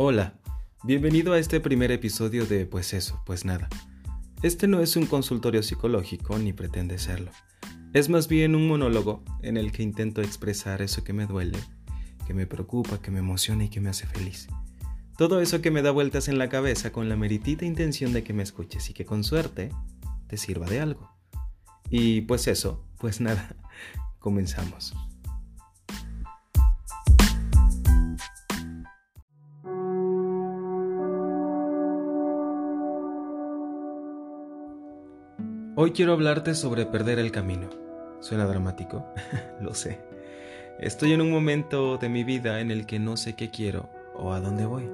Hola, bienvenido a este primer episodio de Pues eso, pues nada. Este no es un consultorio psicológico ni pretende serlo. Es más bien un monólogo en el que intento expresar eso que me duele, que me preocupa, que me emociona y que me hace feliz. Todo eso que me da vueltas en la cabeza con la meritita intención de que me escuches y que con suerte te sirva de algo. Y pues eso, pues nada, comenzamos. Hoy quiero hablarte sobre perder el camino. Suena dramático, lo sé. Estoy en un momento de mi vida en el que no sé qué quiero o a dónde voy.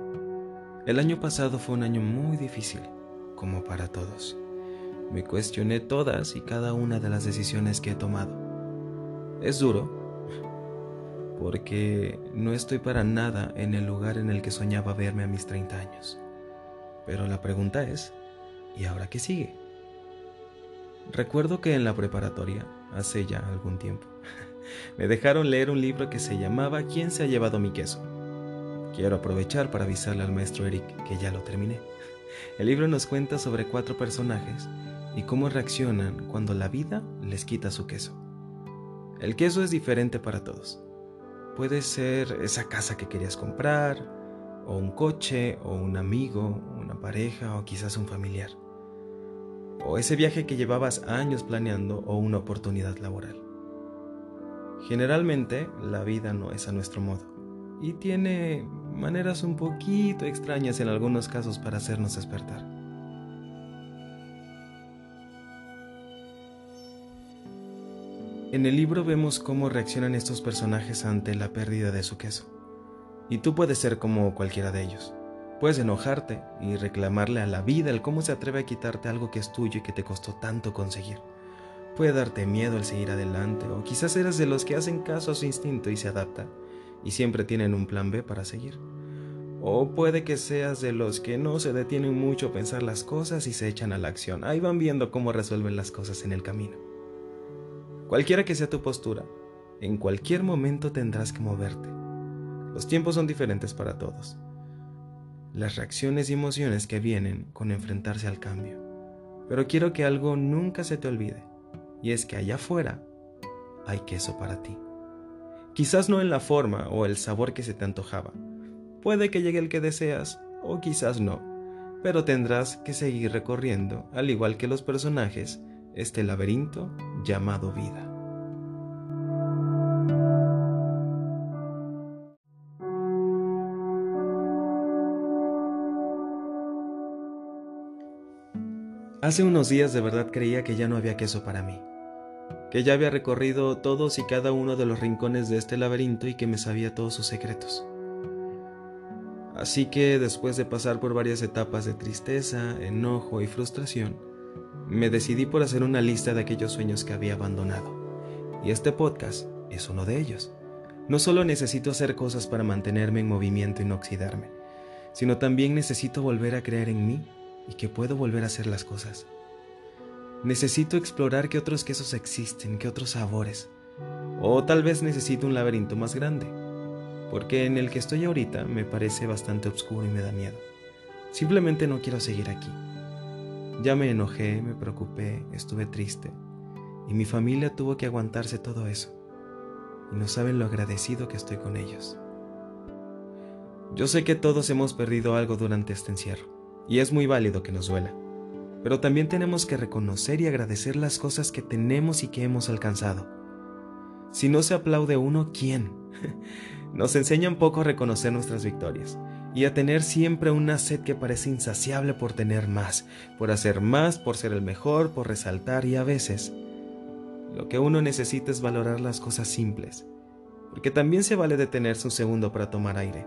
El año pasado fue un año muy difícil, como para todos. Me cuestioné todas y cada una de las decisiones que he tomado. Es duro, porque no estoy para nada en el lugar en el que soñaba verme a mis 30 años. Pero la pregunta es, ¿y ahora qué sigue? Recuerdo que en la preparatoria, hace ya algún tiempo, me dejaron leer un libro que se llamaba ¿Quién se ha llevado mi queso? Quiero aprovechar para avisarle al maestro Eric que ya lo terminé. El libro nos cuenta sobre cuatro personajes y cómo reaccionan cuando la vida les quita su queso. El queso es diferente para todos. Puede ser esa casa que querías comprar, o un coche, o un amigo, una pareja, o quizás un familiar o ese viaje que llevabas años planeando o una oportunidad laboral. Generalmente la vida no es a nuestro modo y tiene maneras un poquito extrañas en algunos casos para hacernos despertar. En el libro vemos cómo reaccionan estos personajes ante la pérdida de su queso. Y tú puedes ser como cualquiera de ellos. Puedes enojarte y reclamarle a la vida el cómo se atreve a quitarte algo que es tuyo y que te costó tanto conseguir. Puede darte miedo el seguir adelante o quizás eres de los que hacen caso a su instinto y se adapta y siempre tienen un plan B para seguir. O puede que seas de los que no se detienen mucho a pensar las cosas y se echan a la acción. Ahí van viendo cómo resuelven las cosas en el camino. Cualquiera que sea tu postura, en cualquier momento tendrás que moverte. Los tiempos son diferentes para todos las reacciones y emociones que vienen con enfrentarse al cambio. Pero quiero que algo nunca se te olvide, y es que allá afuera hay queso para ti. Quizás no en la forma o el sabor que se te antojaba. Puede que llegue el que deseas, o quizás no, pero tendrás que seguir recorriendo, al igual que los personajes, este laberinto llamado vida. Hace unos días de verdad creía que ya no había queso para mí, que ya había recorrido todos y cada uno de los rincones de este laberinto y que me sabía todos sus secretos. Así que después de pasar por varias etapas de tristeza, enojo y frustración, me decidí por hacer una lista de aquellos sueños que había abandonado. Y este podcast es uno de ellos. No solo necesito hacer cosas para mantenerme en movimiento y no oxidarme, sino también necesito volver a creer en mí y que puedo volver a hacer las cosas. Necesito explorar qué otros quesos existen, qué otros sabores. O tal vez necesito un laberinto más grande, porque en el que estoy ahorita me parece bastante oscuro y me da miedo. Simplemente no quiero seguir aquí. Ya me enojé, me preocupé, estuve triste, y mi familia tuvo que aguantarse todo eso. Y no saben lo agradecido que estoy con ellos. Yo sé que todos hemos perdido algo durante este encierro y es muy válido que nos duela. Pero también tenemos que reconocer y agradecer las cosas que tenemos y que hemos alcanzado. Si no se aplaude uno, ¿quién? Nos enseña un poco a reconocer nuestras victorias y a tener siempre una sed que parece insaciable por tener más, por hacer más, por ser el mejor, por resaltar y a veces lo que uno necesita es valorar las cosas simples, porque también se vale detenerse un segundo para tomar aire.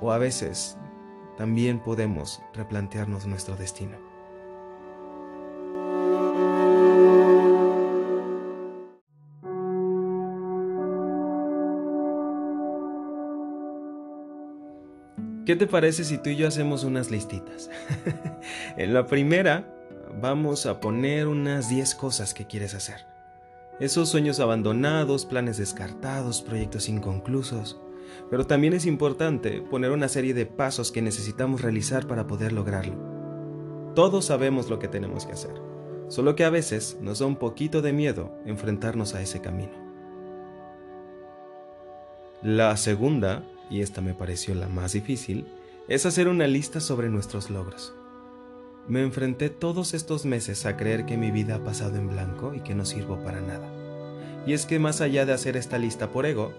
O a veces también podemos replantearnos nuestro destino. ¿Qué te parece si tú y yo hacemos unas listitas? en la primera vamos a poner unas 10 cosas que quieres hacer. Esos sueños abandonados, planes descartados, proyectos inconclusos, pero también es importante poner una serie de pasos que necesitamos realizar para poder lograrlo. Todos sabemos lo que tenemos que hacer, solo que a veces nos da un poquito de miedo enfrentarnos a ese camino. La segunda, y esta me pareció la más difícil, es hacer una lista sobre nuestros logros. Me enfrenté todos estos meses a creer que mi vida ha pasado en blanco y que no sirvo para nada. Y es que más allá de hacer esta lista por ego,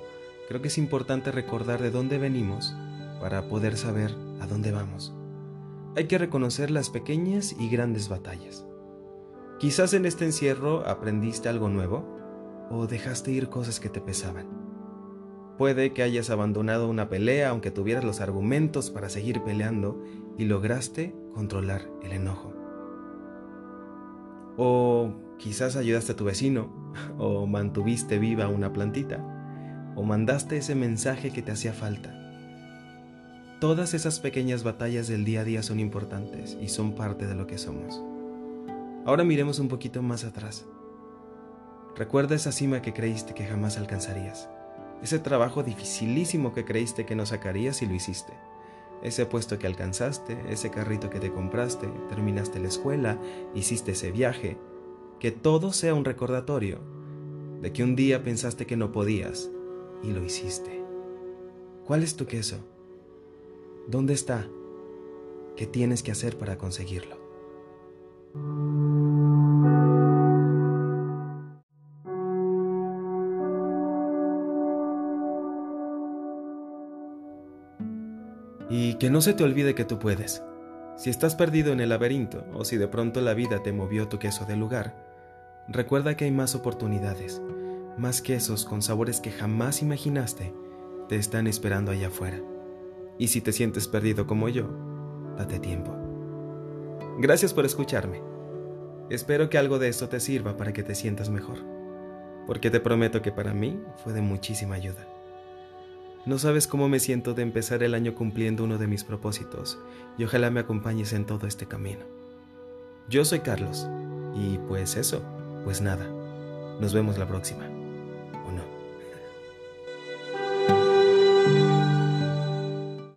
creo que es importante recordar de dónde venimos para poder saber a dónde vamos. Hay que reconocer las pequeñas y grandes batallas. Quizás en este encierro aprendiste algo nuevo o dejaste ir cosas que te pesaban. Puede que hayas abandonado una pelea aunque tuvieras los argumentos para seguir peleando y lograste controlar el enojo. O quizás ayudaste a tu vecino, o mantuviste viva una plantita, o mandaste ese mensaje que te hacía falta. Todas esas pequeñas batallas del día a día son importantes y son parte de lo que somos. Ahora miremos un poquito más atrás. Recuerda esa cima que creíste que jamás alcanzarías. Ese trabajo dificilísimo que creíste que no sacarías y lo hiciste. Ese puesto que alcanzaste, ese carrito que te compraste, terminaste la escuela, hiciste ese viaje. Que todo sea un recordatorio de que un día pensaste que no podías y lo hiciste. ¿Cuál es tu queso? ¿Dónde está? ¿Qué tienes que hacer para conseguirlo? Y que no se te olvide que tú puedes. Si estás perdido en el laberinto o si de pronto la vida te movió tu queso del lugar, recuerda que hay más oportunidades, más quesos con sabores que jamás imaginaste te están esperando allá afuera. Y si te sientes perdido como yo, date tiempo. Gracias por escucharme. Espero que algo de esto te sirva para que te sientas mejor, porque te prometo que para mí fue de muchísima ayuda. No sabes cómo me siento de empezar el año cumpliendo uno de mis propósitos y ojalá me acompañes en todo este camino. Yo soy Carlos y pues eso, pues nada. Nos vemos la próxima.